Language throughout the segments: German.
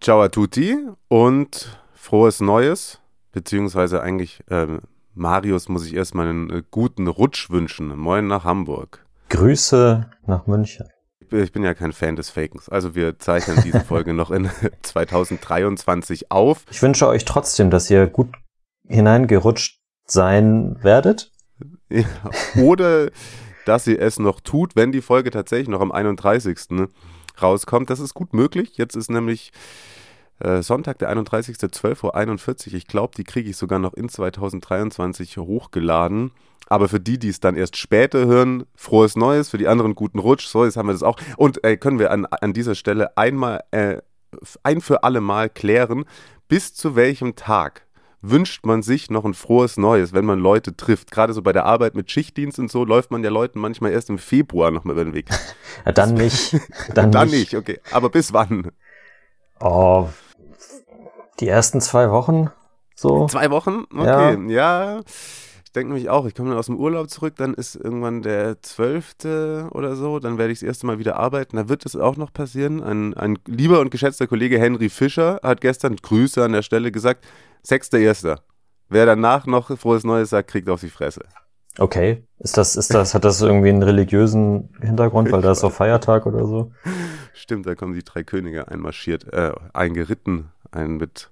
Ciao a tutti und frohes Neues, beziehungsweise eigentlich ähm, Marius muss ich erstmal einen äh, guten Rutsch wünschen. Moin nach Hamburg. Grüße nach München. Ich bin ja kein Fan des Fakens, also wir zeichnen diese Folge noch in 2023 auf. Ich wünsche euch trotzdem, dass ihr gut hineingerutscht sein werdet. Ja, oder dass ihr es noch tut, wenn die Folge tatsächlich noch am 31. rauskommt. Das ist gut möglich. Jetzt ist nämlich äh, Sonntag, der 31. 12.41 Uhr. Ich glaube, die kriege ich sogar noch in 2023 hochgeladen. Aber für die, die es dann erst später hören, frohes Neues, für die anderen guten Rutsch. So, jetzt haben wir das auch. Und äh, können wir an, an dieser Stelle einmal, äh, ein für alle Mal klären, bis zu welchem Tag wünscht man sich noch ein frohes Neues, wenn man Leute trifft. Gerade so bei der Arbeit mit Schichtdienst und so läuft man ja Leuten manchmal erst im Februar noch mal über den Weg. Ja, dann nicht. Dann, Dann nicht. nicht, okay. Aber bis wann? Oh, die ersten zwei Wochen so. Zwei Wochen? Okay, ja. Ich denke nämlich auch, ich komme dann aus dem Urlaub zurück, dann ist irgendwann der 12. oder so, dann werde ich das erste Mal wieder arbeiten. Da wird es auch noch passieren. Ein, ein lieber und geschätzter Kollege Henry Fischer hat gestern Grüße an der Stelle gesagt, 6.1. Wer danach noch frohes Neues sagt, kriegt auf die Fresse. Okay. Ist das, ist das, hat das irgendwie einen religiösen Hintergrund, weil da ist so Feiertag oder so? Stimmt, da kommen die drei Könige einmarschiert, äh, eingeritten, ein mit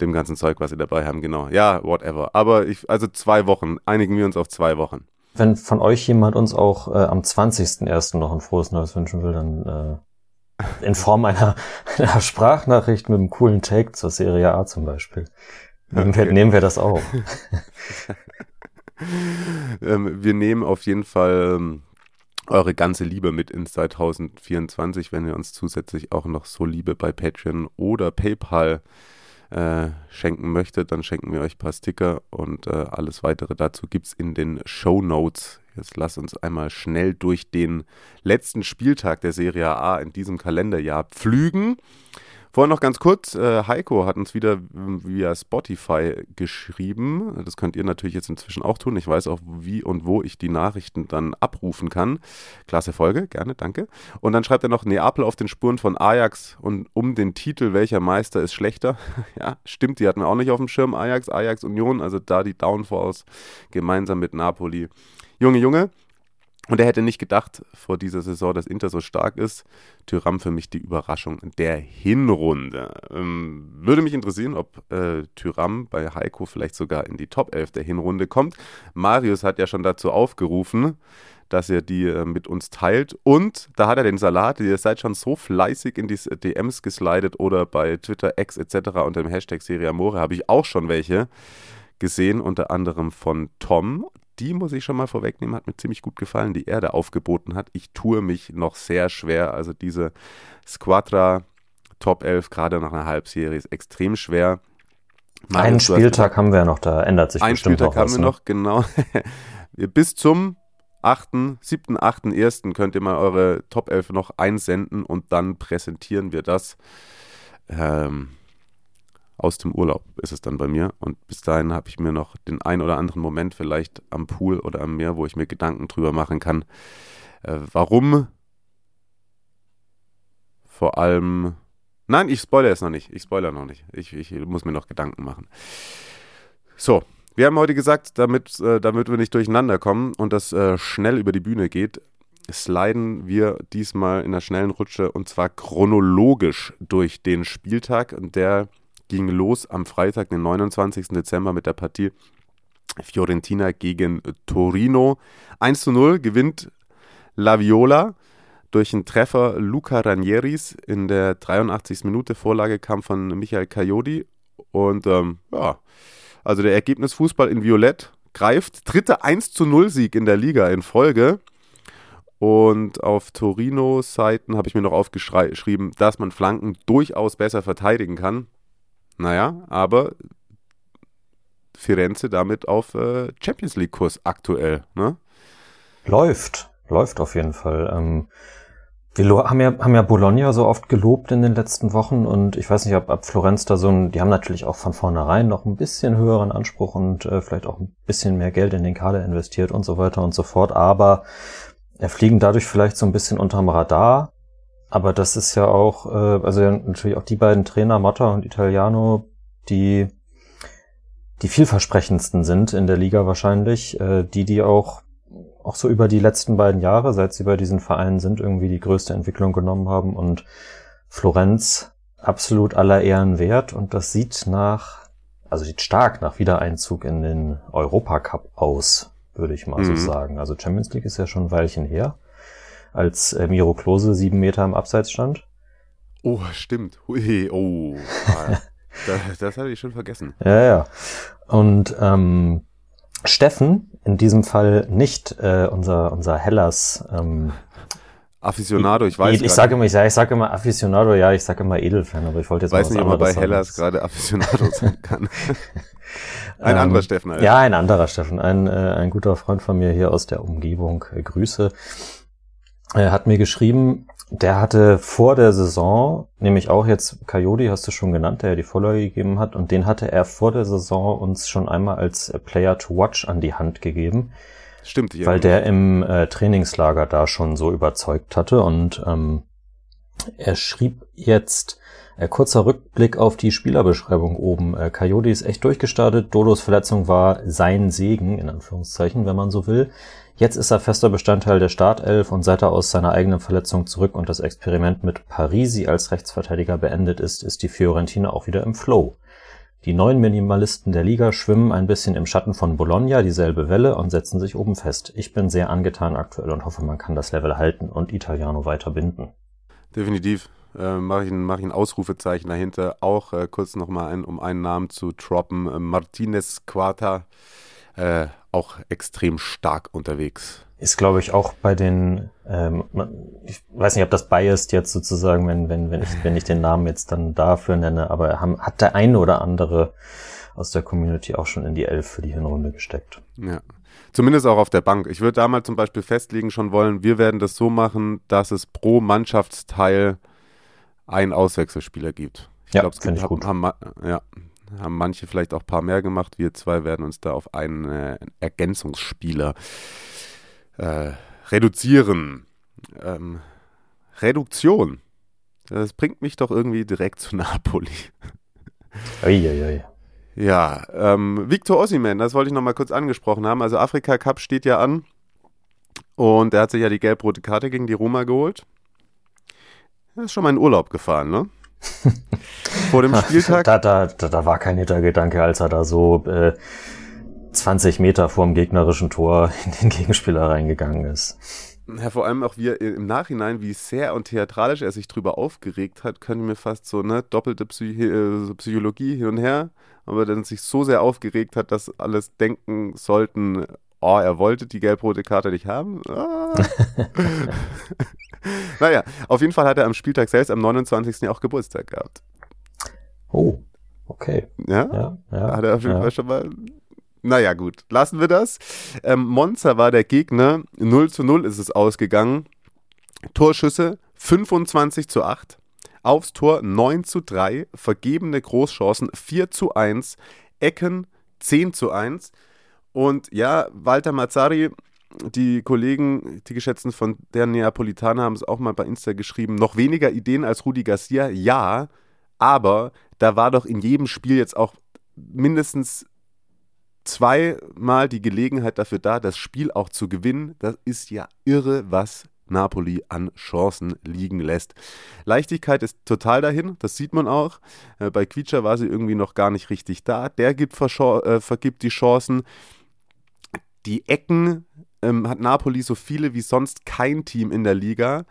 dem ganzen Zeug, was sie dabei haben, genau. Ja, whatever. Aber ich, also zwei Wochen, einigen wir uns auf zwei Wochen. Wenn von euch jemand uns auch äh, am 20.01. noch ein frohes Neues wünschen will, dann äh, in Form einer, einer Sprachnachricht mit einem coolen Take zur Serie A zum Beispiel. Nehmen, wir, Okay. nehmen wir das auch. ähm, wir nehmen auf jeden Fall ähm, eure ganze Liebe mit ins 2024, wenn ihr uns zusätzlich auch noch so Liebe bei Patreon oder PayPal äh, schenken möchtet, dann schenken wir euch ein paar Sticker und äh, alles weitere dazu gibt's in den Show Notes. Jetzt lasst uns einmal schnell durch den letzten Spieltag der Serie A in diesem Kalenderjahr pflügen. Vorher noch ganz kurz, äh, Heiko hat uns wieder via Spotify geschrieben. Das könnt ihr natürlich jetzt inzwischen auch tun. Ich weiß auch, wie und wo ich die Nachrichten dann abrufen kann. Klasse Folge, gerne, danke. Und dann schreibt er noch Neapel auf den Spuren von Ajax und um den Titel, welcher Meister ist schlechter. ja, stimmt, die hatten wir auch nicht auf dem Schirm. Ajax, Ajax Union, also da die Downfalls gemeinsam mit Napoli. Junge, Junge, und er hätte nicht gedacht vor dieser Saison, dass Inter so stark ist. Tyram für mich die Überraschung der Hinrunde. Ähm, würde mich interessieren, ob äh, Tyram bei Heiko vielleicht sogar in die Top 11 der Hinrunde kommt. Marius hat ja schon dazu aufgerufen, dass er die äh, mit uns teilt. Und da hat er den Salat. Ihr seid schon so fleißig in die DMs geslidet oder bei Twitter, X etc. unter dem Hashtag Serie Amore habe ich auch schon welche gesehen, unter anderem von Tom. Die muss ich schon mal vorwegnehmen, hat mir ziemlich gut gefallen, die er da aufgeboten hat. Ich tue mich noch sehr schwer. Also diese Squadra Top 11, gerade nach einer Halbserie, ist extrem schwer. Marius, Einen Spieltag haben wir ja noch, da ändert sich ein bestimmt Spieltag haben was. wir ne? noch, genau. Bis zum 8., 7., 8., 1. könnt ihr mal eure Top 11 noch einsenden und dann präsentieren wir das. Ähm, aus dem Urlaub ist es dann bei mir. Und bis dahin habe ich mir noch den ein oder anderen Moment vielleicht am Pool oder am Meer, wo ich mir Gedanken drüber machen kann, äh, warum vor allem. Nein, ich spoilere es noch nicht. Ich spoilere noch nicht. Ich, ich muss mir noch Gedanken machen. So, wir haben heute gesagt, damit, äh, damit wir nicht durcheinander kommen und das äh, schnell über die Bühne geht, sliden wir diesmal in der schnellen Rutsche und zwar chronologisch durch den Spieltag. Der ging los am Freitag, den 29. Dezember mit der Partie Fiorentina gegen Torino. 1 zu 0 gewinnt La Viola durch einen Treffer Luca Ranieris in der 83. Minute. Vorlage kam von Michael Coyote. Und ähm, ja, also der Ergebnisfußball in Violett greift. Dritter 1 zu 0 Sieg in der Liga in Folge. Und auf Torino-Seiten habe ich mir noch aufgeschrieben, dass man Flanken durchaus besser verteidigen kann. Naja, aber Firenze damit auf äh, Champions League-Kurs aktuell. Ne? Läuft, läuft auf jeden Fall. Ähm, wir haben ja, haben ja Bologna so oft gelobt in den letzten Wochen und ich weiß nicht, ob, ob Florenz da so ein, die haben natürlich auch von vornherein noch ein bisschen höheren Anspruch und äh, vielleicht auch ein bisschen mehr Geld in den Kader investiert und so weiter und so fort, aber er fliegen dadurch vielleicht so ein bisschen unterm Radar. Aber das ist ja auch, äh, also natürlich auch die beiden Trainer, Motta und Italiano, die die vielversprechendsten sind in der Liga wahrscheinlich, äh, die die auch auch so über die letzten beiden Jahre, seit sie bei diesen Vereinen sind, irgendwie die größte Entwicklung genommen haben und Florenz absolut aller Ehren wert und das sieht nach, also sieht stark nach Wiedereinzug in den Europacup aus, würde ich mal mhm. so sagen. Also Champions League ist ja schon ein Weilchen her, als äh, Miro Klose sieben Meter im Abseits stand. Oh, stimmt. Hui, oh. das, das hatte ich schon vergessen. Ja, ja. Und ähm, Steffen, in diesem Fall nicht äh, unser, unser Hellas. Ähm, Aficionado, ich weiß Ich, ich sage immer, ich sage ich sag immer Aficionado, ja, ich sage immer Edelfan, aber ich wollte jetzt weiß mal nicht, ob man bei Hellas gerade Aficionado sein kann. ein ähm, anderer Steffen. Alter. Ja, ein anderer Steffen, ein, äh, ein guter Freund von mir hier aus der Umgebung. Äh, Grüße. Er hat mir geschrieben, der hatte vor der Saison, nämlich auch jetzt Coyote, hast du schon genannt, der ja die Vorlage gegeben hat, und den hatte er vor der Saison uns schon einmal als Player to Watch an die Hand gegeben. Stimmt, ja. Weil der im äh, Trainingslager da schon so überzeugt hatte und ähm, er schrieb jetzt, äh, kurzer Rückblick auf die Spielerbeschreibung oben. Äh, Coyote ist echt durchgestartet. Dodos Verletzung war sein Segen, in Anführungszeichen, wenn man so will. Jetzt ist er fester Bestandteil der Startelf und seit er aus seiner eigenen Verletzung zurück und das Experiment mit Parisi als Rechtsverteidiger beendet ist, ist die Fiorentina auch wieder im Flow. Die neuen Minimalisten der Liga schwimmen ein bisschen im Schatten von Bologna dieselbe Welle und setzen sich oben fest. Ich bin sehr angetan aktuell und hoffe, man kann das Level halten und Italiano weiter binden. Definitiv. Äh, mache ich, mach ich ein Ausrufezeichen dahinter. Auch äh, kurz nochmal ein, um einen Namen zu droppen. Äh, Martinez Quarta äh, auch extrem stark unterwegs. Ist, glaube ich, auch bei den, ähm, ich weiß nicht, ob das biased jetzt sozusagen, wenn, wenn, wenn, ich, wenn ich den Namen jetzt dann dafür nenne, aber haben, hat der eine oder andere aus der Community auch schon in die Elf für die Hinrunde gesteckt. Ja. Zumindest auch auf der Bank. Ich würde da mal zum Beispiel festlegen schon wollen, wir werden das so machen, dass es pro Mannschaftsteil einen Auswechselspieler gibt. Ich ja, glaube, es gibt, haben, haben, ja, haben manche vielleicht auch ein paar mehr gemacht. Wir zwei werden uns da auf einen äh, Ergänzungsspieler äh, reduzieren. Ähm, Reduktion. Das bringt mich doch irgendwie direkt zu Napoli. Uiuiui. Ja, ähm, Victor Ossiman, das wollte ich nochmal kurz angesprochen haben. Also Afrika Cup steht ja an und er hat sich ja die gelb-rote Karte gegen die Roma geholt. Er ist schon mal in Urlaub gefahren, ne? Vor dem Spieltag. Da, da, da, da war kein Hintergedanke, als er da so äh, 20 Meter vorm gegnerischen Tor in den Gegenspieler reingegangen ist. Ja, vor allem auch wie er im Nachhinein, wie sehr und theatralisch er sich drüber aufgeregt hat, könnte mir fast so eine doppelte Psych äh, Psychologie hin und her, aber dann sich so sehr aufgeregt hat, dass alles denken sollten, oh, er wollte die gelb-rote Karte nicht haben. Ah. naja, auf jeden Fall hat er am Spieltag selbst am 29. auch Geburtstag gehabt. Oh, okay. Ja, ja, ja hat er auf jeden ja. Fall schon mal. Naja, gut, lassen wir das. Ähm, Monza war der Gegner. 0 zu 0 ist es ausgegangen. Torschüsse 25 zu 8. Aufs Tor 9 zu 3. Vergebene Großchancen 4 zu 1. Ecken 10 zu 1. Und ja, Walter Mazzari, die Kollegen, die Geschätzten von der Neapolitaner haben es auch mal bei Insta geschrieben, noch weniger Ideen als Rudi Garcia, ja, aber da war doch in jedem Spiel jetzt auch mindestens zweimal die Gelegenheit dafür da, das Spiel auch zu gewinnen. Das ist ja irre, was Napoli an Chancen liegen lässt. Leichtigkeit ist total dahin, das sieht man auch. Äh, bei Quietscher war sie irgendwie noch gar nicht richtig da. Der gibt äh, vergibt die Chancen. Die Ecken ähm, hat Napoli so viele wie sonst kein Team in der Liga,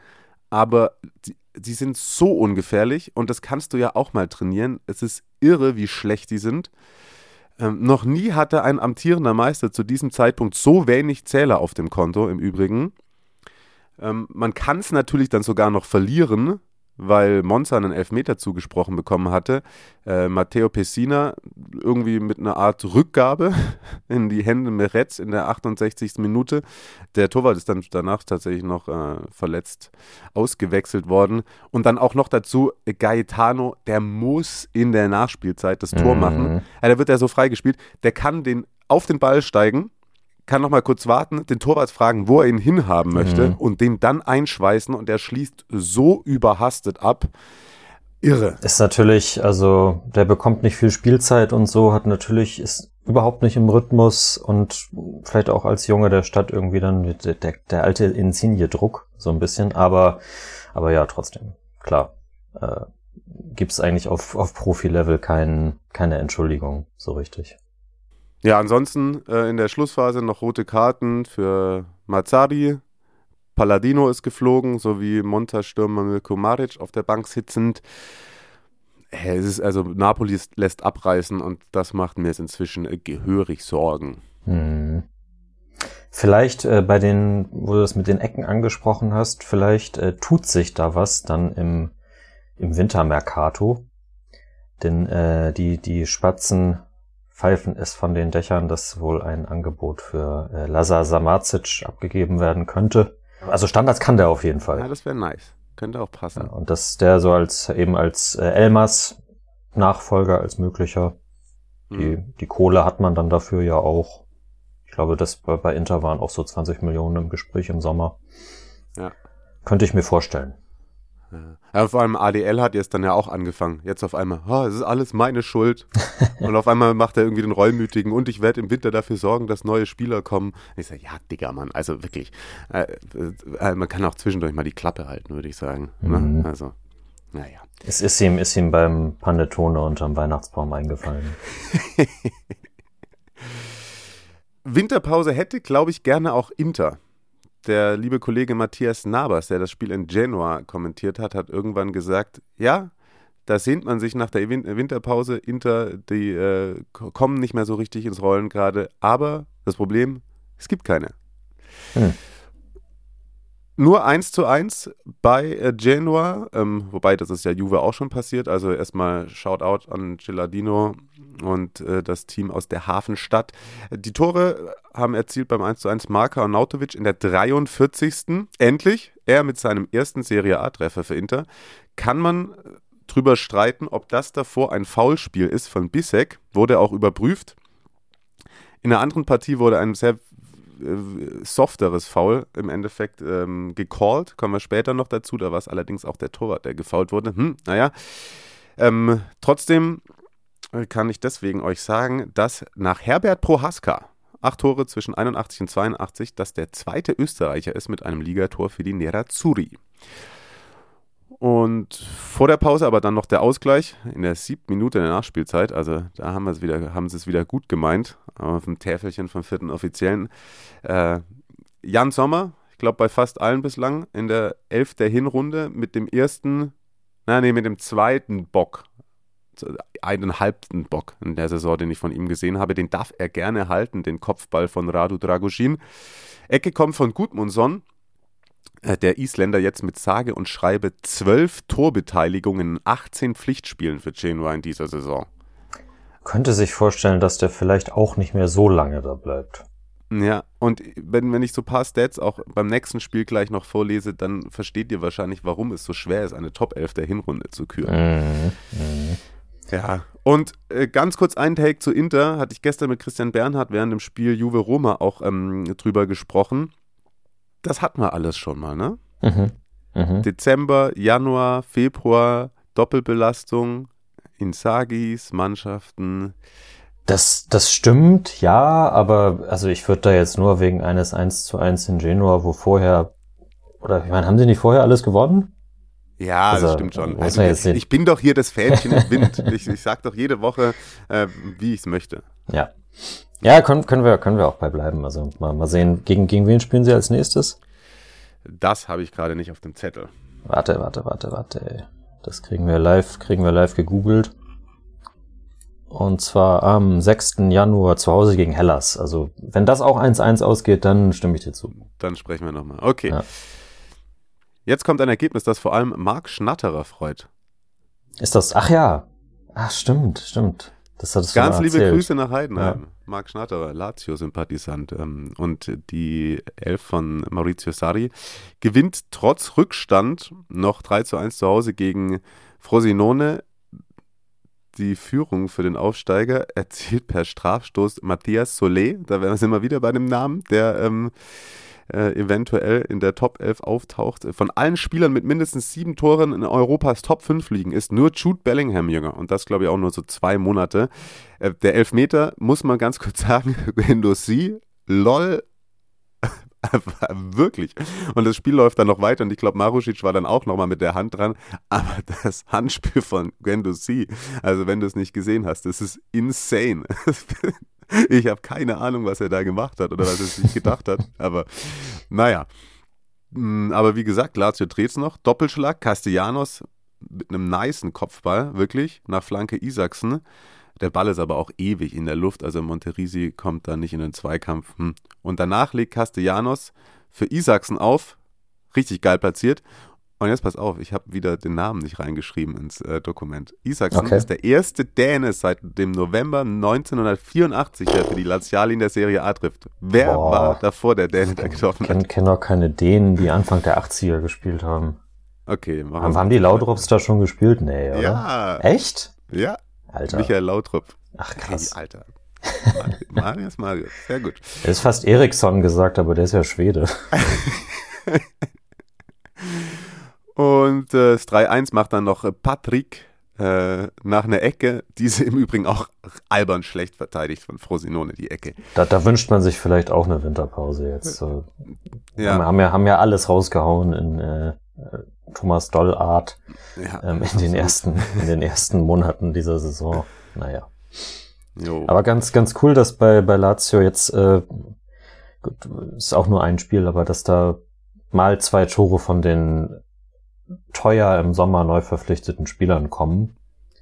aber die, sie sind so ungefährlich und das kannst du ja auch mal trainieren. Es ist irre, wie schlecht die sind. Ähm, noch nie hatte ein amtierender Meister zu diesem Zeitpunkt so wenig Zähler auf dem Konto, im Übrigen. Ähm, man kann es natürlich dann sogar noch verlieren, weil Monza einen Elfmeter zugesprochen bekommen hatte. Äh, Matteo Pessina irgendwie mit einer Art Rückgabe in die Hände Meretz in der 68. Minute. Der Torwart ist dann danach tatsächlich noch äh, verletzt ausgewechselt worden. Und dann auch noch dazu Gaetano, der muss in der Nachspielzeit das Tor Mhm. machen. Ja, da wird er so freigespielt. Der kann den auf den Ball steigen kann noch mal kurz warten, den Torwart fragen, wo er ihn hinhaben möchte Mhm. und den dann einschweißen und er schließt so überhastet ab. Irre. Ist natürlich, also der bekommt nicht viel Spielzeit und so, hat natürlich, ist überhaupt nicht im Rhythmus und vielleicht auch als Junge der Stadt irgendwie dann der, der, alte Insigne-Druck, so ein bisschen, aber, aber ja, trotzdem, klar. Äh, Gibt es eigentlich auf, auf Profi-Level kein, keine Entschuldigung, so richtig. Ja, ansonsten äh, in der Schlussphase noch rote Karten für Mazzari. Palladino ist geflogen, sowie Monta-Stürmer Milko Maric auf der Bank sitzend. Es ist also Napoli lässt abreißen und das macht mir jetzt inzwischen äh, gehörig Sorgen. Hm. Vielleicht äh, bei den, wo du das mit den Ecken angesprochen hast, vielleicht äh, tut sich da was dann im, im Wintermercato. Denn äh, die, die Spatzen pfeifen es von den Dächern, dass wohl ein Angebot für äh, Lazar Samacic abgegeben werden könnte. Also Standards kann der auf jeden Fall. Ja, das wäre nice. Könnte auch passen. Ja, und dass der so als eben als äh, Elmas Nachfolger, als möglicher. Die, Hm. die Kohle hat man dann dafür ja auch. Ich glaube, das bei, bei Inter waren auch so 20 Millionen im Gespräch im Sommer. Ja. Könnte ich mir vorstellen. Ja. Ja, vor allem ADL hat jetzt dann ja auch angefangen. Jetzt auf einmal, oh, es ist alles meine Schuld. und auf einmal macht er irgendwie den Reumütigen und ich werde im Winter dafür sorgen, dass neue Spieler kommen. Und ich sage, ja, Digga, Mann, also wirklich. Äh, äh, man kann auch zwischendurch mal die Klappe halten, würde ich sagen. Mhm. Ne? Also, naja. Es ist ihm, ist ihm beim Panettone unterm Weihnachtsbaum eingefallen. Winterpause hätte, glaube ich, gerne auch Inter. Der liebe Kollege Matthias Nabas, der das Spiel in Genua kommentiert hat, hat irgendwann gesagt, ja, da sehnt man sich nach der Win- Winterpause. Inter, die äh, kommen nicht mehr so richtig ins Rollen gerade. Aber das Problem, es gibt keine. Hm. Nur 1 zu 1 bei äh, Genua, ähm, wobei das ist ja Juve auch schon passiert. Also erstmal Shoutout an Gilardino und äh, das Team aus der Hafenstadt. Die Tore haben erzielt beim 1 zu 1 Marka und Nautovic in der 43. Endlich, er mit seinem ersten Serie A-Treffer für Inter. Kann man äh, drüber streiten, ob das davor ein Foulspiel ist von Bissek, wurde auch überprüft. In der anderen Partie wurde ein sehr äh, softeres Foul im Endeffekt ähm, gecallt. Kommen wir später noch dazu. Da war es allerdings auch der Torwart, der gefoult wurde. Hm, naja. Ähm, trotzdem äh, kann ich deswegen euch sagen, dass nach Herbert Prohaska, acht Tore zwischen 81 und 82, dass der zweite Österreicher ist mit einem Ligator für die Nerazzurri. Und vor der Pause aber dann noch der Ausgleich in der siebten Minute der Nachspielzeit. Also da haben, wir es wieder, haben sie es wieder gut gemeint. Auf dem Täfelchen vom vierten Offiziellen. Äh, Jan Sommer, ich glaube bei fast allen bislang, in der Elf der Hinrunde mit dem ersten, na nee, mit dem zweiten Bock. Einen halbten Bock in der Saison, den ich von ihm gesehen habe. Den darf er gerne halten, den Kopfball von Radu Dragusin. Ecke kommt von Gudmundsson der Isländer jetzt mit sage und schreibe zwölf Torbeteiligungen in 18 Pflichtspielen für Genua in dieser Saison. Könnte sich vorstellen, dass der vielleicht auch nicht mehr so lange da bleibt. Ja, und wenn, wenn ich so ein paar Stats auch beim nächsten Spiel gleich noch vorlese, dann versteht ihr wahrscheinlich, warum es so schwer ist, eine Top 11 der Hinrunde zu küren. Mhm. Mhm. Ja, und äh, ganz kurz ein Take zu Inter, hatte ich gestern mit Christian Bernhard während dem Spiel Juve Roma auch ähm, drüber gesprochen. Das hatten wir alles schon mal, ne? Mhm. Mhm. Dezember, Januar, Februar, Doppelbelastung, Insagis, Mannschaften. Das, das stimmt, ja, aber also ich würde da jetzt nur wegen eines 1 zu 1 in Genua, wo vorher, oder ich meine, haben sie nicht vorher alles gewonnen? Ja, Also, das stimmt schon. Also, sehen. ich bin doch hier das Fähnchen im Wind. Ich, ich sag doch jede Woche, äh, wie ich es möchte. Ja. Ja, können, können wir, können wir auch bei bleiben. Also mal, mal sehen, gegen, gegen wen spielen sie als nächstes? Das habe ich gerade nicht auf dem Zettel. Warte, warte, warte, warte. Das kriegen wir live, kriegen wir live gegoogelt. Und zwar am 6. Januar zu Hause gegen Hellas. Also, wenn das auch 1-1 ausgeht, dann stimme ich dir zu. Dann sprechen wir nochmal. Okay. Ja. Jetzt kommt ein Ergebnis, das vor allem Marc Schnatterer freut. Ist das, ach ja. Ach, stimmt, stimmt. Das hat es Ganz liebe. Grüße nach Heidenheim. Marc Schnatterer, Lazio-Sympathisant. Ähm, und die Elf von Maurizio Sarri gewinnt trotz Rückstand noch 3 zu 1 zu Hause gegen Frosinone. Die Führung für den Aufsteiger erzielt per Strafstoß Matthias Solé. Da wären wir immer wieder bei dem Namen, der ähm, äh, eventuell in der Top 11 auftaucht. Von allen Spielern mit mindestens sieben Toren in Europas Top 5 liegen, ist nur Jude Bellingham jünger. Und das, glaube ich, auch nur so zwei Monate. Äh, der Elfmeter, muss man ganz kurz sagen, Gendouzi, lol, wirklich. Und das Spiel läuft dann noch weiter und ich glaube, Marušić war dann auch nochmal mit der Hand dran. Aber das Handspiel von Gendouzi, also wenn du es nicht gesehen hast, das ist insane. Ich habe keine Ahnung, was er da gemacht hat oder was er sich gedacht hat. Aber naja. Mm, Aber wie gesagt, Lazio dreht noch. Doppelschlag, Castellanos mit einem nicen Kopfball, wirklich, nach Flanke Isaksen. Der Ball ist aber auch ewig in der Luft, also Monterisi kommt da nicht in den Zweikampf. Hm. Und danach legt Castellanos für Isaksen auf, richtig geil platziert. Und jetzt pass auf, ich habe wieder den Namen nicht reingeschrieben ins äh, Dokument. Isaksen Okay. ist der erste Däne seit dem November 1984, der für die Laziali in der Serie A trifft. Wer Boah. war davor der Däne, der getroffen Ich kenne hat? kenn auch keine Dänen, die Anfang der 80er gespielt haben. Okay, machen Haben, wir haben die Laudrops da schon gespielt? Nee, oder? Ja, Echt? ja. Alter. Michael Lautrup. Ach Hey, krass. Alter. Marius Marius, sehr gut. Er ist fast Eriksson gesagt, aber der ist ja Schwede. Und äh, das 3-1 macht dann noch äh, Patrick äh, nach einer Ecke. Diese im Übrigen auch albern schlecht verteidigt von Frosinone, die Ecke. Da, da wünscht man sich vielleicht auch eine Winterpause jetzt. Haben, Ja, haben, ja, haben ja alles rausgehauen in äh, äh, Thomas Doll Art ja. ähm, in, den ersten, in den ersten Monaten dieser Saison. Naja. Jo. Aber ganz, ganz cool, dass bei, bei Lazio jetzt, äh, gut, ist auch nur ein Spiel, aber dass da mal zwei Tore von den teuer im Sommer neu verpflichteten Spielern kommen.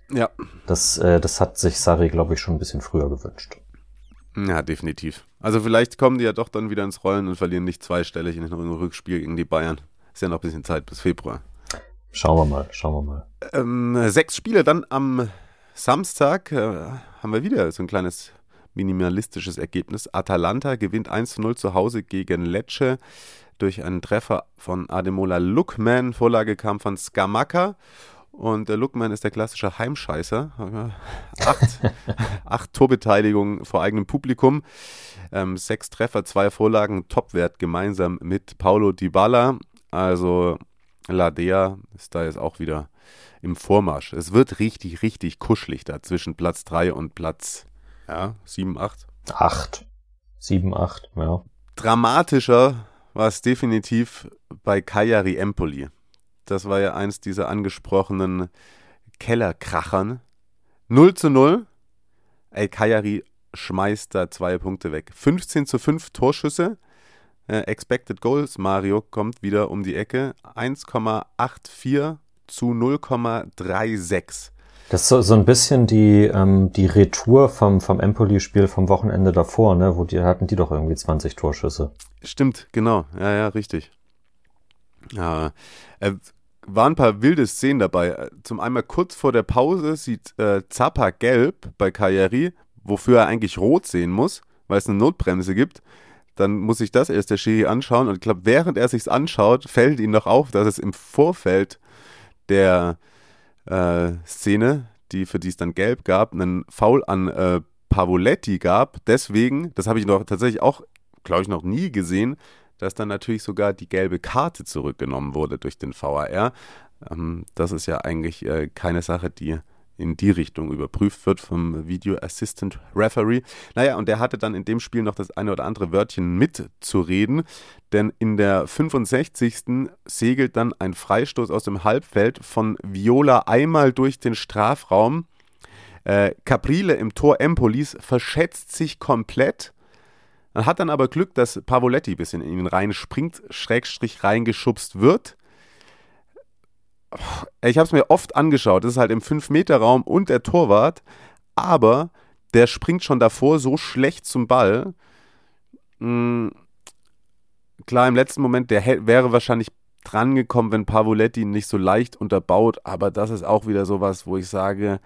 ja. Das, äh, das hat sich Sarri, glaube ich, schon ein bisschen früher gewünscht. ja, definitiv. Also vielleicht kommen die ja doch dann wieder ins Rollen und verlieren nicht zweistellig in einem Rückspiel gegen die Bayern. Ist ja noch ein bisschen Zeit bis Februar. Schauen wir mal, schauen wir mal. Ähm, sechs Spiele dann am Samstag äh, haben wir wieder so ein kleines minimalistisches Ergebnis. Atalanta gewinnt 1 zu 0 zu Hause gegen Lecce durch einen Treffer von Ademola Lookman. Vorlage kam von Skamaka. Und der Lookman ist der klassische Heimscheißer. Äh, Acht, acht Torbeteiligungen vor eigenem Publikum. Ähm, sechs Treffer, zwei Vorlagen, Topwert gemeinsam mit Paulo Dybala. Also Ladea ist da jetzt auch wieder im Vormarsch. Es wird richtig, richtig kuschelig da zwischen Platz 3 und Platz ja, 7, 8. Acht. Sieben, acht, ja. Dramatischer war es definitiv bei Cagliari Empoli. Das war ja eins dieser angesprochenen Kellerkrachern. 0 zu 0. Ey, Cagliari schmeißt da zwei Punkte weg. 15 zu 5 Torschüsse. Äh, expected Goals, Mario kommt wieder um die Ecke. 1,84 zu 0,36. Das ist so, ein bisschen die, ähm, die Retour vom, vom Empoli-Spiel vom Wochenende davor, ne? Wo die hatten die doch irgendwie 20 Torschüsse. Stimmt, genau. Ja, ja, richtig. Ja, äh, waren ein paar wilde Szenen dabei. Zum einmal kurz vor der Pause sieht äh, Zappa gelb bei Cagliari, wofür er eigentlich rot sehen muss, weil es eine Notbremse gibt. Dann muss sich das erst der Schiri anschauen und ich glaube, während er sich's anschaut, fällt ihm noch auf, dass es im Vorfeld der Szene, die für die es dann gelb gab, einen Foul an äh, Pavoletti gab. Deswegen, das habe ich noch tatsächlich auch, glaube ich, noch nie gesehen, dass dann natürlich sogar die gelbe Karte zurückgenommen wurde durch den VAR. Ähm, das ist ja eigentlich äh, keine Sache, die in die Richtung überprüft wird vom Video Assistant Referee. Naja, und der hatte dann in dem Spiel noch das eine oder andere Wörtchen mitzureden, denn in der 65. segelt dann ein Freistoß aus dem Halbfeld von Viola einmal durch den Strafraum. Äh, Caprile im Tor Empolis verschätzt sich komplett. Man hat dann aber Glück, dass Pavoletti ein bisschen in ihn reinspringt, Schrägstrich reingeschubst wird. Ich habe es mir oft angeschaut. Das ist halt im 5-Meter-Raum und der Torwart. Aber der springt schon davor so schlecht zum Ball. Hm, klar, im letzten Moment, der wäre wahrscheinlich drangekommen, wenn Pavoletti nicht so leicht unterbaut, aber das ist auch wieder sowas, wo ich sage,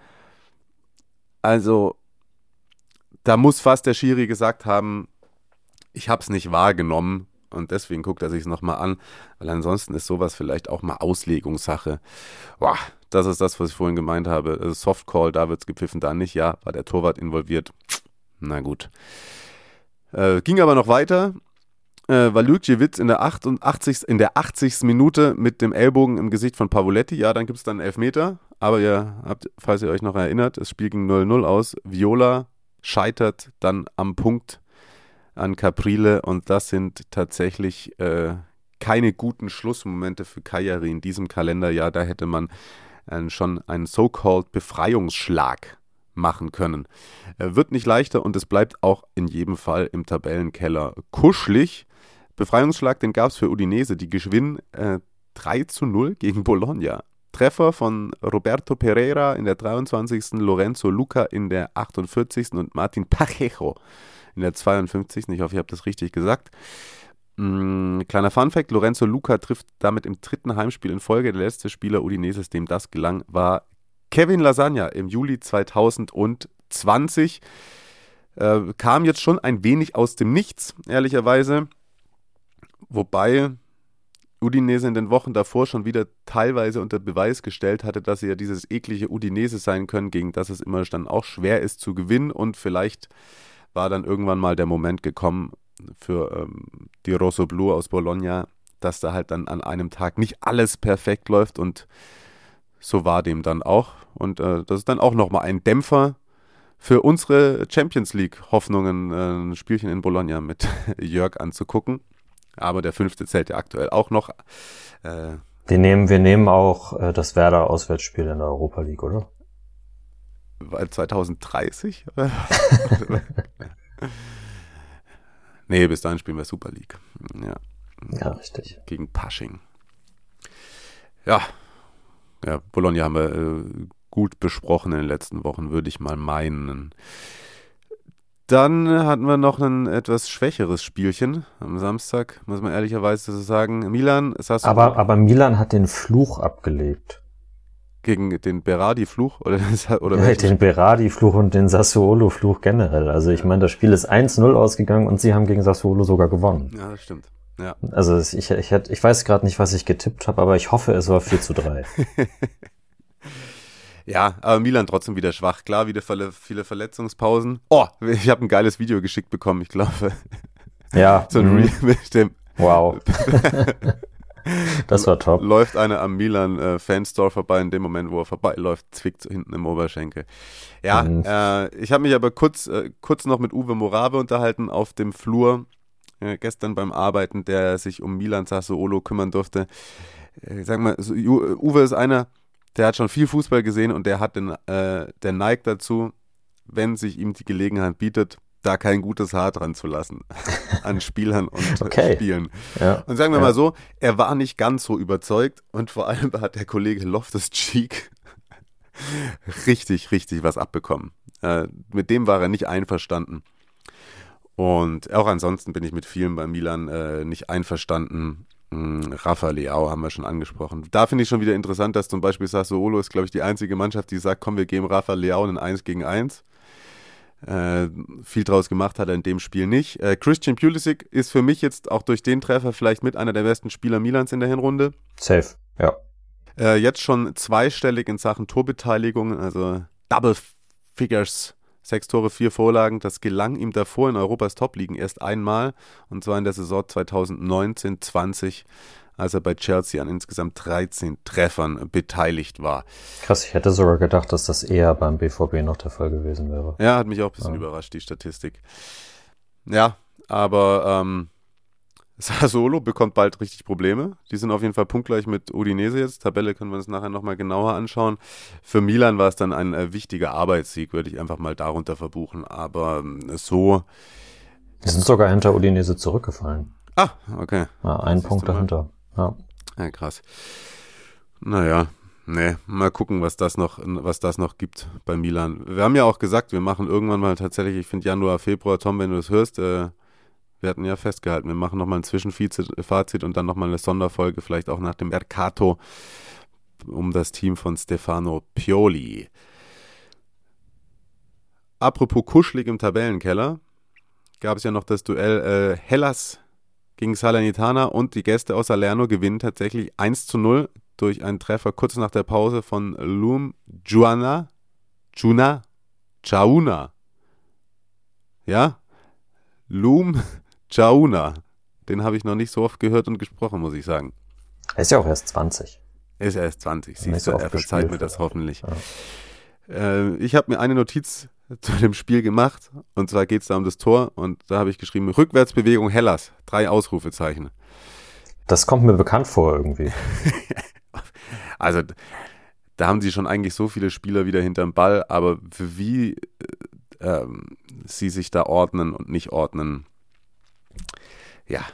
also da muss fast der Schiri gesagt haben, ich habe es nicht wahrgenommen und deswegen guckt er sich es nochmal an, weil ansonsten ist sowas vielleicht auch mal Auslegungssache. Boah, das ist das, was ich vorhin gemeint habe. Also Softcall, da wird es gepfiffen, da nicht. Ja, war der Torwart involviert. Na gut. Äh, ging aber noch weiter. Äh, Valuciewicz in der 88. in der 80. Minute mit dem Ellbogen im Gesicht von Pavoletti. Ja, dann gibt es dann Elfmeter. Aber ihr habt, falls ihr euch noch erinnert, das Spiel ging 0-0 aus. Viola scheitert dann am Punkt an Caprile und das sind tatsächlich äh, keine guten Schlussmomente für Kajari in diesem Kalenderjahr. Da hätte man äh, schon einen so-called Befreiungsschlag machen können. Er wird nicht leichter und es bleibt auch in jedem Fall im Tabellenkeller kuschelig. Befreiungsschlag, den gab es für Udinese, die gewinnen äh, 3 zu 0 gegen Bologna. Treffer von Roberto Pereira in der 23., Lorenzo Luca in der 48. und Martin Pacheco in der 52. Ich hoffe, ich habe das richtig gesagt. Mhm, kleiner Funfact: Lorenzo Luca trifft damit im dritten Heimspiel in Folge. Der letzte Spieler Udineses, dem das gelang, war Kevin Lasagna im Juli 2020. Äh, kam jetzt schon ein wenig aus dem Nichts, ehrlicherweise. Wobei Udinese in den Wochen davor schon wieder teilweise unter Beweis gestellt hatte, dass sie ja dieses eklige Udinese sein können, gegen das es immer dann auch schwer ist zu gewinnen. Und vielleicht war dann irgendwann mal der Moment gekommen für ähm, die Rosso Blu aus Bologna, dass da halt dann an einem Tag nicht alles perfekt läuft und so war dem dann auch. Und äh, das ist dann auch nochmal ein Dämpfer für unsere Champions League-Hoffnungen, äh, ein Spielchen in Bologna mit Jörg anzugucken. Aber der fünfte zählt ja aktuell auch noch. Äh, wir, nehmen, wir nehmen auch äh, das Werder-Auswärtsspiel in der Europa League, oder? Weil 2030? nee, bis dahin spielen wir Super League. Ja, ja richtig. Gegen Pasching. Ja, ja Bologna haben wir äh, gut besprochen in den letzten Wochen, würde ich mal meinen. Dann hatten wir noch ein etwas schwächeres Spielchen am Samstag, muss man ehrlicherweise sagen. Milan, es hast aber, aber Milan hat den Fluch abgelegt. Gegen den Berardi-Fluch? Oder, oder ja, den Berardi-Fluch und den Sassuolo-Fluch generell. Also ich meine, das Spiel ist 1-0 ausgegangen und sie haben gegen Sassuolo sogar gewonnen. Ja, das stimmt. Ja. Also ich, ich, ich weiß gerade nicht, was ich getippt habe, aber ich hoffe, es war 4 zu 3. Ja, aber Milan trotzdem wieder schwach. Klar, wieder viele Verletzungspausen. Oh, ich habe ein geiles Video geschickt bekommen, ich glaube. Ja. so ein mhm. mit dem. Wow. Das war top. Läuft einer am Milan äh, Fanstore vorbei, in dem Moment, wo er vorbeiläuft, zwickt hinten im Oberschenkel. Ja, mhm. äh, ich habe mich aber kurz, äh, kurz noch mit Uwe Morave unterhalten auf dem Flur äh, gestern beim Arbeiten, der sich um Milan Sassuolo kümmern durfte. Äh, sag mal, so, Uwe ist einer, der hat schon viel Fußball gesehen und der hat den, äh, der neigt dazu, wenn sich ihm die Gelegenheit bietet, da kein gutes Haar dran zu lassen an Spielern und okay. Spielen. Ja. Und sagen wir ja. mal so, er war nicht ganz so überzeugt und vor allem hat der Kollege Loftus Cheek richtig, richtig was abbekommen. Äh, mit dem war er nicht einverstanden. Und auch ansonsten bin ich mit vielen bei Milan äh, nicht einverstanden. Hm, Rafa Leao haben wir schon angesprochen. Da finde ich schon wieder interessant, dass zum Beispiel Sassuolo ist, glaube ich, die einzige Mannschaft, die sagt, komm, wir geben Rafa Leao ein 1 gegen 1. Äh, viel draus gemacht hat er in dem Spiel nicht. Äh, Christian Pulisic ist für mich jetzt auch durch den Treffer vielleicht mit einer der besten Spieler Milans in der Hinrunde. Safe, ja. Äh, jetzt schon zweistellig in Sachen Torbeteiligung, also Double Figures Sechs Tore, vier Vorlagen. Das gelang ihm davor in Europas Top-Ligen erst einmal. Und zwar in der Saison 2019-20, als er bei Chelsea an insgesamt 13 Treffern beteiligt war. Krass, ich hätte sogar gedacht, dass das eher beim BVB noch der Fall gewesen wäre. Ja, hat mich auch ein bisschen ja. überrascht, die Statistik. Ja, aber ähm, Sassuolo bekommt bald richtig Probleme. Die sind auf jeden Fall punktgleich mit Udinese jetzt. Tabelle können wir uns nachher nochmal genauer anschauen. Für Milan war es dann ein äh, wichtiger Arbeitssieg, würde ich einfach mal darunter verbuchen. Aber äh, so. Die sind sogar hinter Udinese zurückgefallen. Ah, okay. Ja, ein Punkt dahinter. Ja. ja, krass. Naja, nee, mal gucken, was das noch, was das noch gibt bei Milan. Wir haben ja auch gesagt, wir machen irgendwann mal tatsächlich, ich finde Januar, Februar, Tom, wenn du es hörst, äh, Wir hatten ja festgehalten, wir machen nochmal ein Zwischenfazit und dann nochmal eine Sonderfolge, vielleicht auch nach dem Mercato, um das Team von Stefano Pioli. Apropos kuschelig im Tabellenkeller, gab es ja noch das Duell äh, Hellas gegen Salernitana und die Gäste aus Salerno gewinnen tatsächlich 1 zu 0 durch einen Treffer kurz nach der Pause von Lum Juana, Juna, Chauna. Ja? Lum Chauna. Den habe ich noch nicht so oft gehört und gesprochen, muss ich sagen. Er ist ja auch erst 20. Er ist erst 20. Siehst du, er verzeiht mir das hoffentlich. Ja. Äh, ich habe mir eine Notiz zu dem Spiel gemacht und zwar geht es da um das Tor und da habe ich geschrieben, Rückwärtsbewegung Hellas, drei Ausrufezeichen. Das kommt mir bekannt vor irgendwie. also da haben sie schon eigentlich so viele Spieler wieder hinterm Ball, aber für wie äh, ähm, sie sich da ordnen und nicht ordnen, ja,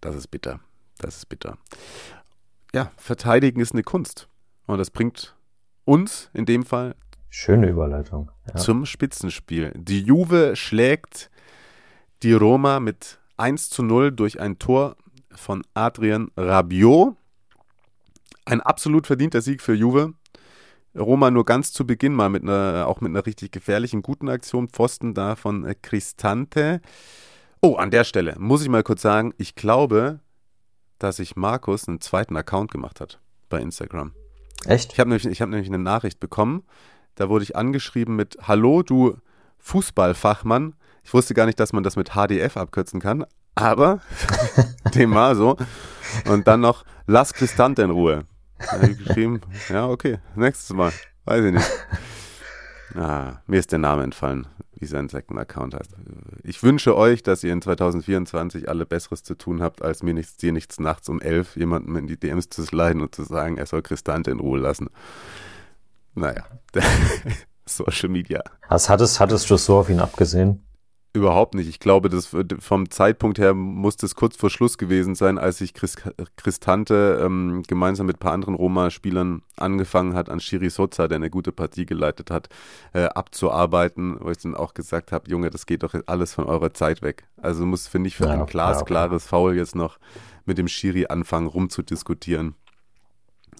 das ist bitter. Das ist bitter. Ja, verteidigen ist eine Kunst. Und das bringt uns in dem Fall Schöne Überleitung. Ja. Zum Spitzenspiel. Die Juve schlägt die Roma mit 1 zu 0 durch ein Tor von Adrian Rabiot. Ein absolut verdienter Sieg für Juve. Roma nur ganz zu Beginn mal mit einer, auch mit einer richtig gefährlichen, guten Aktion. Pfosten da von Cristante. Oh, an der Stelle muss ich mal kurz sagen, ich glaube, dass sich Markus einen zweiten Account gemacht hat bei Instagram. Echt? Ich habe nämlich, hab nämlich eine Nachricht bekommen. Da wurde ich angeschrieben mit Hallo, du Fußballfachmann. Ich wusste gar nicht, dass man das mit HDF abkürzen kann, aber dem war so. Und dann noch Lass Cristante in Ruhe. Da habe ich geschrieben, ja, okay, nächstes Mal. Weiß ich nicht. Ah, mir ist der Name entfallen, wie sein Second Account heißt. Ich wünsche euch, dass ihr in 2024 alle Besseres zu tun habt, als mir nichts, dir nichts nachts um elf jemandem in die DMs zu sliden und zu sagen, er soll Cristante in Ruhe lassen. Naja, Social Media. Was hattest, hattest du so auf ihn abgesehen? Überhaupt nicht. Ich glaube, das vom Zeitpunkt her muss das kurz vor Schluss gewesen sein, als sich Chris, Christante ähm, gemeinsam mit ein paar anderen Roma-Spielern angefangen hat, an Shiri Soza, der eine gute Partie geleitet hat, äh, abzuarbeiten, wo ich dann auch gesagt habe, Junge, das geht doch alles von eurer Zeit weg. Also muss, finde ich, für ja, ein glasklares ja, okay. Foul jetzt noch mit dem Schiri anfangen, rumzudiskutieren.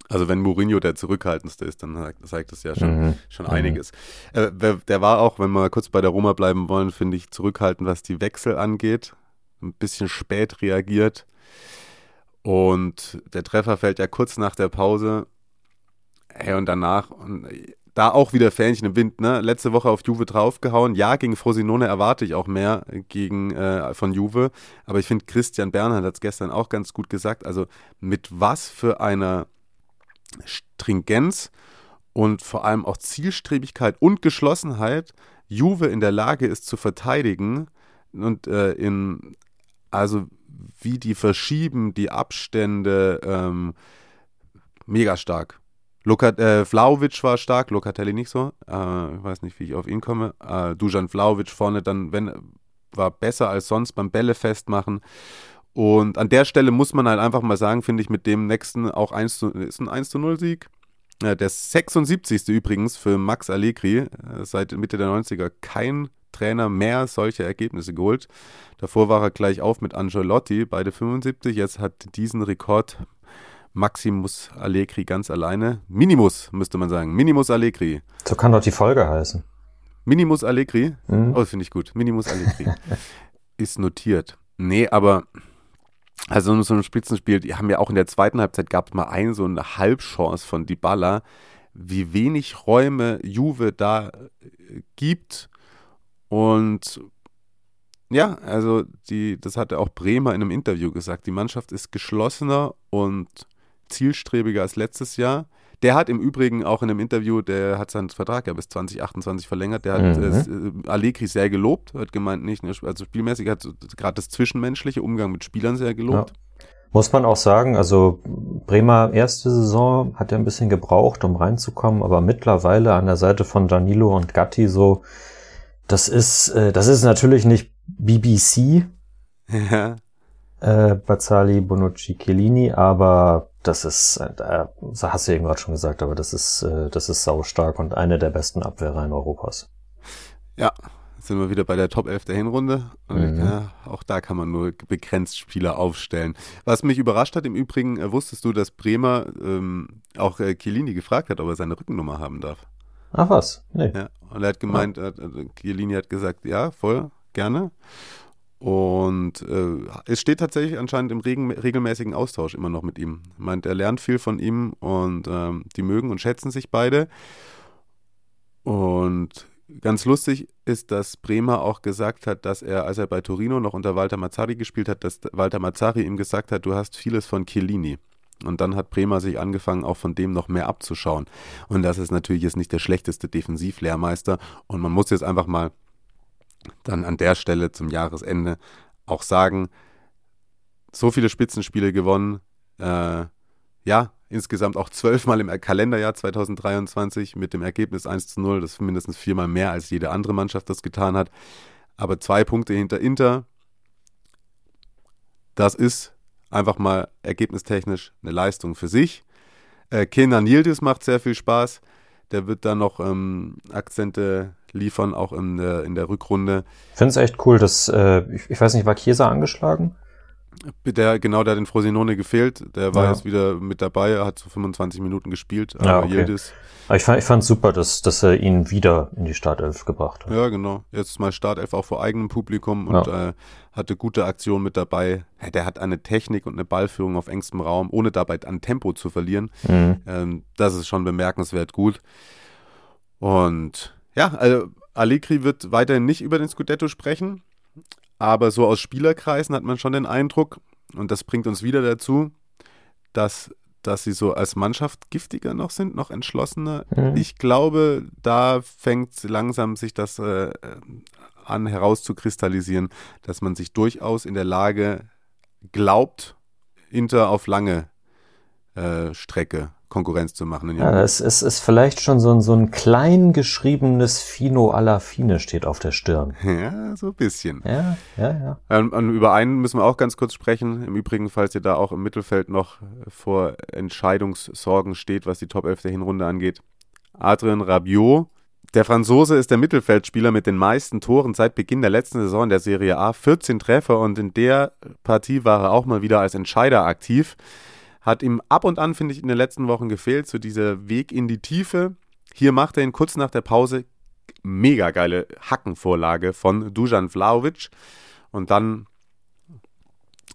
Also wenn Mourinho der zurückhaltendste ist, dann zeigt das ja schon, mhm. schon mhm. einiges. Äh, der war auch, wenn wir kurz bei der Roma bleiben wollen, finde ich zurückhaltend, was die Wechsel angeht. Ein bisschen spät reagiert. Und der Treffer fällt ja kurz nach der Pause. Hey, und danach, und da auch wieder Fähnchen im Wind, ne? Letzte Woche auf Juve draufgehauen. Ja, gegen Frosinone erwarte ich auch mehr gegen, äh, von Juve. Aber ich finde, Christian Bernhard hat es gestern auch ganz gut gesagt. Also mit was für einer Stringenz und vor allem auch Zielstrebigkeit und Geschlossenheit Juve in der Lage ist zu verteidigen und äh, in also wie die verschieben die Abstände ähm, mega stark. Luka, äh, Vlaovic war stark, Locatelli nicht so. Äh, ich weiß nicht, wie ich auf ihn komme. Äh, Dujan Vlaovic vorne dann, wenn war besser als sonst beim Bälle festmachen. Und an der Stelle muss man halt einfach mal sagen, finde ich, mit dem nächsten auch 1 zu, ist ein 1 zu 0 Sieg. Der 76. übrigens für Max Allegri, äh, seit Mitte der 90er kein Trainer mehr solche Ergebnisse geholt. Davor war er gleich auf mit Angelotti, beide 75. Jetzt hat diesen Rekord Maximus Allegri ganz alleine. Minimus, müsste man sagen. Minimus Allegri. So kann doch die Folge heißen. Minimus Allegri? Mhm. Oh, finde ich gut. Minimus Allegri. ist notiert. Nee, aber also so ein Spitzenspiel, die haben ja auch in der zweiten Halbzeit gab es mal eine so eine Halbchance von Dybala, wie wenig Räume Juve da äh, gibt und ja, also die, das hatte auch Bremer in einem Interview gesagt. Die Mannschaft ist geschlossener und zielstrebiger als letztes Jahr. Der hat im Übrigen auch in einem Interview, der hat seinen Vertrag ja bis 2028 verlängert, der hat mhm. äh, Allegri sehr gelobt, hat gemeint, nicht, ne, also spielmäßig hat gerade das zwischenmenschliche Umgang mit Spielern sehr gelobt. Ja. Muss man auch sagen, also Bremer erste Saison hat er ein bisschen gebraucht, um reinzukommen, aber mittlerweile an der Seite von Danilo und Gatti so, das ist, äh, das ist natürlich nicht BBC. Ja. Äh, Bazzali, Bonucci, Chiellini, aber das ist, äh, hast du eben gerade schon gesagt, aber das ist, äh, das ist saustark und eine der besten Abwehrreihen Europas. Ja, sind wir wieder bei der Top 11 der Hinrunde. Und, mhm. ja, auch da kann man nur begrenzt Spieler aufstellen. Was mich überrascht hat, im Übrigen, äh, wusstest du, dass Bremer ähm, auch äh, Chiellini gefragt hat, ob er seine Rückennummer haben darf. Ach was? Nee. Ja, und er hat gemeint, ja. äh, Chiellini hat gesagt, ja, voll, gerne. Und äh, es steht tatsächlich anscheinend im regen, regelmäßigen Austausch immer noch mit ihm. Meint, er lernt viel von ihm und ähm, die mögen und schätzen sich beide. Und Ganz lustig ist, dass Bremer auch gesagt hat, dass er, als er bei Torino noch unter Walter Mazzari gespielt hat, dass Walter Mazzari ihm gesagt hat, du hast vieles von Chiellini. Und dann hat Bremer sich angefangen, auch von dem noch mehr abzuschauen. Und das ist natürlich jetzt nicht der schlechteste Defensivlehrmeister. Und man muss jetzt einfach mal dann an der Stelle zum Jahresende auch sagen, so viele Spitzenspiele gewonnen. Äh, ja, insgesamt auch zwölfmal im Kalenderjahr 2023 mit dem Ergebnis 1 zu 0. Das ist mindestens viermal mehr, als jede andere Mannschaft das getan hat. Aber zwei Punkte hinter Inter, das ist einfach mal ergebnistechnisch eine Leistung für sich. Äh, Kenan Yildiz macht sehr viel Spaß. Der wird dann noch ähm, Akzente liefern, auch in der, in der Rückrunde. Ich finde es echt cool, dass, äh, ich, ich weiß nicht, war Chiesa angeschlagen? Der, genau, der hat den Frosinone gefehlt. Der war ja. jetzt wieder mit dabei, er hat so 25 Minuten gespielt. Ja, okay. Yildiz. Aber ich fand ich fand super, dass, dass er ihn wieder in die Startelf gebracht hat. Ja, genau. Jetzt mal Startelf auch vor eigenem Publikum und ja. äh, hatte gute Aktionen mit dabei. Der hat eine Technik und eine Ballführung auf engstem Raum, ohne dabei an Tempo zu verlieren. Mhm. Ähm, das ist schon bemerkenswert gut. Und ja, also Allegri wird weiterhin nicht über den Scudetto sprechen. Aber so aus Spielerkreisen hat man schon den Eindruck, und das bringt uns wieder dazu, dass, dass sie so als Mannschaft giftiger noch sind, noch entschlossener. Mhm. Ich glaube, da fängt langsam sich das äh, an herauszukristallisieren, dass man sich durchaus in der Lage glaubt, Inter auf lange äh, Strecke Konkurrenz zu machen. ja, es ist, ist vielleicht schon so ein, so ein klein geschriebenes Fino alla Fine steht auf der Stirn. Ja, so ein bisschen. Ja, ja, ja. Ähm, und über einen müssen wir auch ganz kurz sprechen. Im Übrigen, falls ihr da auch im Mittelfeld noch vor Entscheidungssorgen steht, was die Top 11 der Hinrunde angeht. Adrien Rabiot. Der Franzose ist der Mittelfeldspieler mit den meisten Toren seit Beginn der letzten Saison der Serie A. 14 Treffer und in der Partie war er auch mal wieder als Entscheider aktiv. Hat ihm ab und an, finde ich, in den letzten Wochen gefehlt, so dieser Weg in die Tiefe. Hier macht er ihn kurz nach der Pause mega geile Hackenvorlage von Dujan Vlaovic. Und dann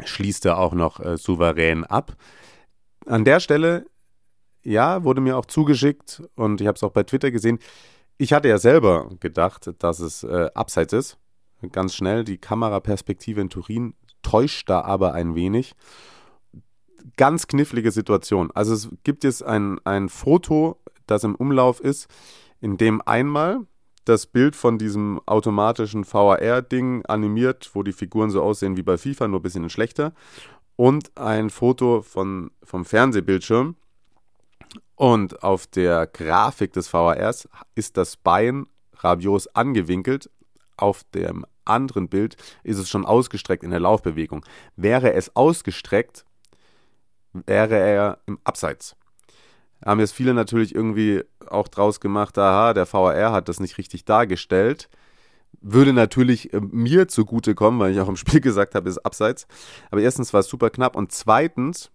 schließt er auch noch äh, souverän ab. An der Stelle, ja, wurde mir auch zugeschickt und ich habe es auch bei Twitter gesehen. Ich hatte ja selber gedacht, dass es äh, abseits ist. Ganz schnell. Die Kameraperspektive in Turin täuscht da aber ein wenig ganz knifflige Situation. Also es gibt jetzt ein, ein Foto, das im Umlauf ist, in dem einmal das Bild von diesem automatischen VAR-Ding animiert, wo die Figuren so aussehen wie bei FIFA, nur ein bisschen schlechter. Und ein Foto von, vom Fernsehbildschirm. Und auf der Grafik des VARs ist das Bein Rabios angewinkelt. Auf dem anderen Bild ist es schon ausgestreckt in der Laufbewegung. Wäre es ausgestreckt, wäre er im Abseits. Haben jetzt viele natürlich irgendwie auch draus gemacht, aha, der VAR hat das nicht richtig dargestellt. Würde natürlich äh, mir zugutekommen, weil ich auch im Spiel gesagt habe, ist Abseits. Aber erstens war es super knapp und zweitens,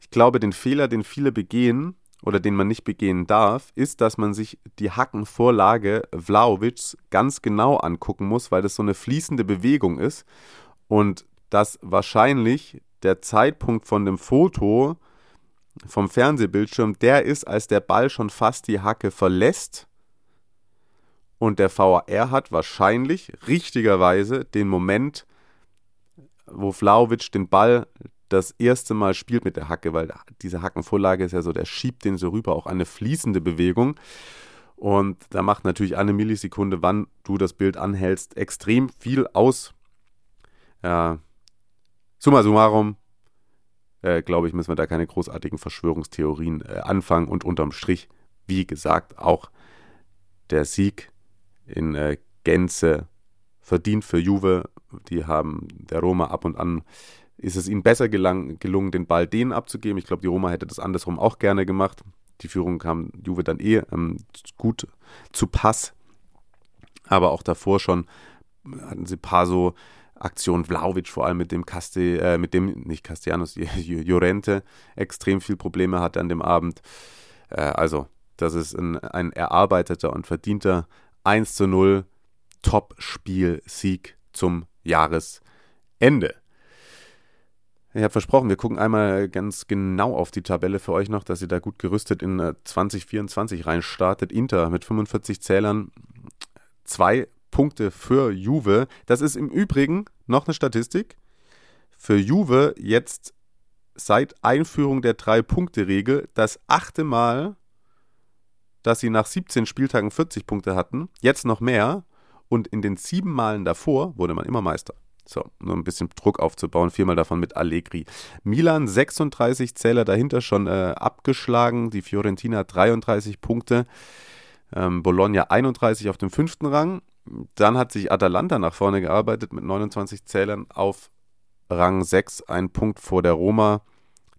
ich glaube, den Fehler, den viele begehen oder den man nicht begehen darf, ist, dass man sich die Hackenvorlage Vlaovics ganz genau angucken muss, weil das so eine fließende Bewegung ist und dass wahrscheinlich der Zeitpunkt von dem Foto vom Fernsehbildschirm der ist, als der Ball schon fast die Hacke verlässt. Und der VAR hat wahrscheinlich richtigerweise den Moment, wo Vlaovic den Ball das erste Mal spielt mit der Hacke, weil diese Hackenvorlage ist ja so, der schiebt den so rüber, auch eine fließende Bewegung. Und da macht natürlich eine Millisekunde, wann du das Bild anhältst, extrem viel aus. Ja, Summa summarum, äh, glaube ich, müssen wir da keine großartigen Verschwörungstheorien äh, anfangen und unterm Strich, wie gesagt, auch der Sieg in äh, Gänze verdient für Juve. Die haben der Roma ab und an ist es ihnen besser gelang, gelungen, den Ball denen abzugeben. Ich glaube, die Roma hätte das andersrum auch gerne gemacht. Die Führung kam Juve dann eh ähm, gut zu Pass. aber auch davor schon hatten sie ein paar so Aktionen, Vlaovic vor allem mit dem Caste, äh, mit dem, nicht Castellanos, Llorente, extrem viel Probleme hatte an dem Abend. Äh, also, das ist ein, ein erarbeiteter und verdienter 1 zu 0 Top-Spiel-Sieg zum Jahresende. Ich habe versprochen, wir gucken einmal ganz genau auf die Tabelle für euch noch, dass ihr da gut gerüstet in 2024 äh, reinstartet. Inter mit 45 Zählern, zwei Punkte für Juve. Das ist im Übrigen noch eine Statistik. Für Juve jetzt seit Einführung der Drei-Punkte-Regel das achte Mal, dass sie nach 17 Spieltagen 40 Punkte hatten. Jetzt noch mehr. Und in den sieben Malen davor wurde man immer Meister. So, nur ein bisschen Druck aufzubauen. Viermal davon mit Allegri. Milan 36 Zähler dahinter schon äh, abgeschlagen. Die Fiorentina 33 Punkte. Ähm, Bologna 31 auf dem fünften Rang. Dann hat sich Atalanta nach vorne gearbeitet mit 29 Zählern auf Rang 6, ein Punkt vor der Roma,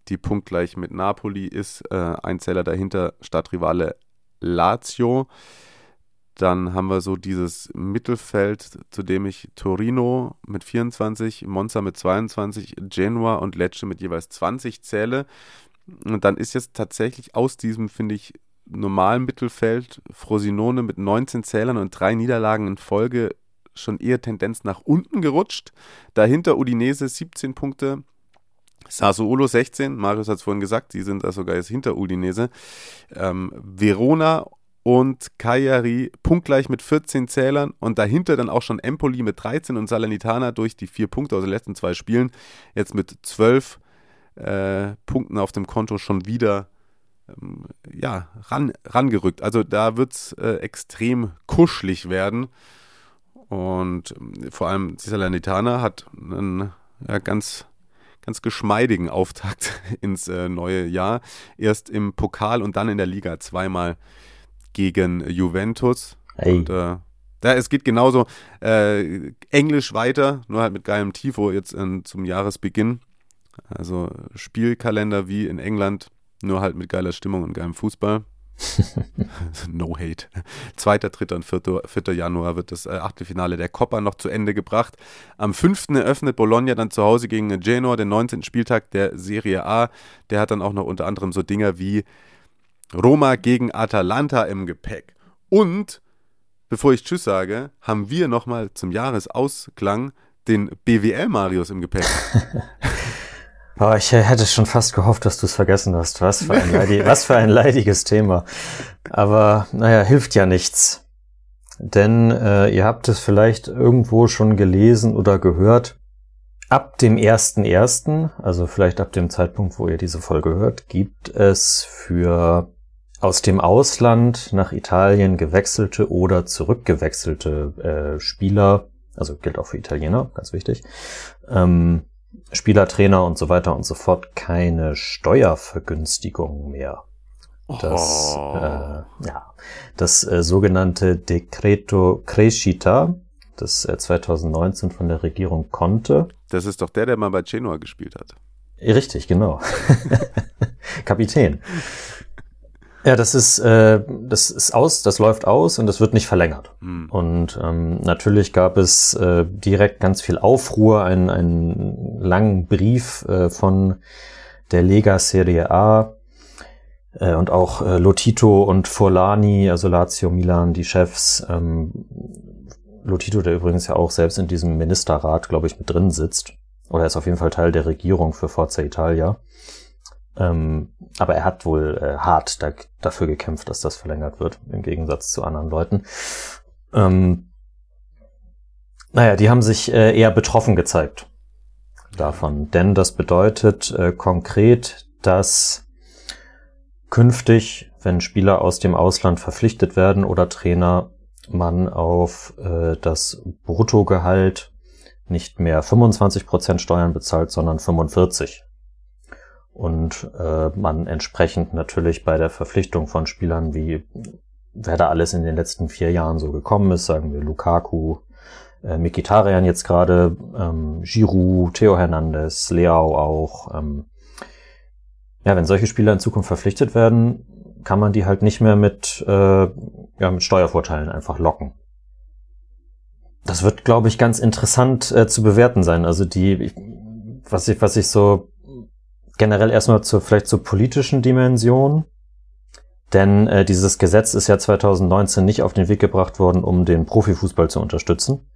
die punktgleich mit Napoli ist, äh, ein Zähler dahinter, Stadtrivale Lazio. Dann haben wir so dieses Mittelfeld, zu dem ich Torino mit 24, Monza mit 22, Genua und Lecce mit jeweils 20 zähle. Und dann ist jetzt tatsächlich aus diesem, finde ich, normalen Mittelfeld Frosinone mit 19 Zählern und drei Niederlagen in Folge schon eher Tendenz nach unten gerutscht. Dahinter Udinese 17 Punkte, Sassuolo 16, Marius hat es vorhin gesagt, die sind da sogar jetzt hinter Udinese. Ähm, Verona und Cagliari punktgleich mit 14 Zählern und dahinter dann auch schon Empoli mit 13 und Salernitana durch die vier Punkte aus den letzten zwei Spielen jetzt mit 12 äh, Punkten auf dem Konto schon wieder ähm, ja, ran, rangerückt. Also da wird es äh, extrem kuschelig werden. Und äh, vor allem die Salernitana hat einen ja, ganz, ganz geschmeidigen Auftakt ins äh, neue Jahr. Erst im Pokal und dann in der Liga zweimal gegen Juventus. Hey. Und äh, da, es geht genauso äh, Englisch weiter, nur halt mit geilem Tifo jetzt äh, zum Jahresbeginn. Also Spielkalender wie in England nur halt mit geiler Stimmung und geilem Fußball. no hate. 2., 3. und 4. 4. Januar wird das äh, Achtelfinale der Coppa noch zu Ende gebracht. Am 5. eröffnet Bologna dann zu Hause gegen Genoa den 19. Spieltag der Serie A. Der hat dann auch noch unter anderem so Dinger wie Roma gegen Atalanta im Gepäck. Und, bevor ich Tschüss sage, haben wir nochmal zum Jahresausklang den BWL Marius im Gepäck. Oh, ich hätte schon fast gehofft, dass du es vergessen hast. Was für, ein leidig, was für ein leidiges Thema. Aber naja, hilft ja nichts. Denn äh, ihr habt es vielleicht irgendwo schon gelesen oder gehört. Ab dem ersten ersten, also vielleicht ab dem Zeitpunkt, wo ihr diese Folge hört, gibt es für aus dem Ausland nach Italien gewechselte oder zurückgewechselte äh, Spieler, also gilt auch für Italiener, ganz wichtig, ähm, Spieler, Trainer und so weiter und so fort keine Steuervergünstigung mehr. Das, oh. äh, ja, das äh, sogenannte Decreto Crescita, das äh, 2019 von der Regierung konnte. Das ist doch der, der mal bei Genoa gespielt hat. Richtig, genau. Kapitän. Ja, das ist, äh, das ist aus, das läuft aus und das wird nicht verlängert. Mhm. Und ähm, natürlich gab es äh, direkt ganz viel Aufruhr, einen, einen langen Brief äh, von der Lega Serie A äh, und auch äh, Lotito und Forlani, also Lazio Milan, die Chefs. Ähm, Lotito, der übrigens ja auch selbst in diesem Ministerrat, glaube ich, mit drin sitzt. Oder ist auf jeden Fall Teil der Regierung für Forza Italia. Ähm, aber er hat wohl äh, hart da, dafür gekämpft, dass das verlängert wird, im Gegensatz zu anderen Leuten. Ähm, naja, die haben sich äh, eher betroffen gezeigt davon, denn das bedeutet äh, konkret, dass künftig, wenn Spieler aus dem Ausland verpflichtet werden oder Trainer, man auf äh, das Bruttogehalt nicht mehr 25% Steuern bezahlt, sondern 45 und äh, man entsprechend natürlich bei der Verpflichtung von Spielern wie wer da alles in den letzten vier Jahren so gekommen ist, sagen wir Lukaku, äh, Mikitarian jetzt gerade, ähm, Giroud, Theo Hernandez, Leao auch. Ähm, ja, wenn solche Spieler in Zukunft verpflichtet werden, kann man die halt nicht mehr mit, äh, ja, mit Steuervorteilen einfach locken. das wird, glaube ich, ganz interessant äh, zu bewerten sein. Also die, was ich, was ich so generell erstmal zur, vielleicht zur politischen Dimension. Denn äh, dieses Gesetz ist ja 2019 nicht auf den Weg gebracht worden, um den Profifußball zu unterstützen,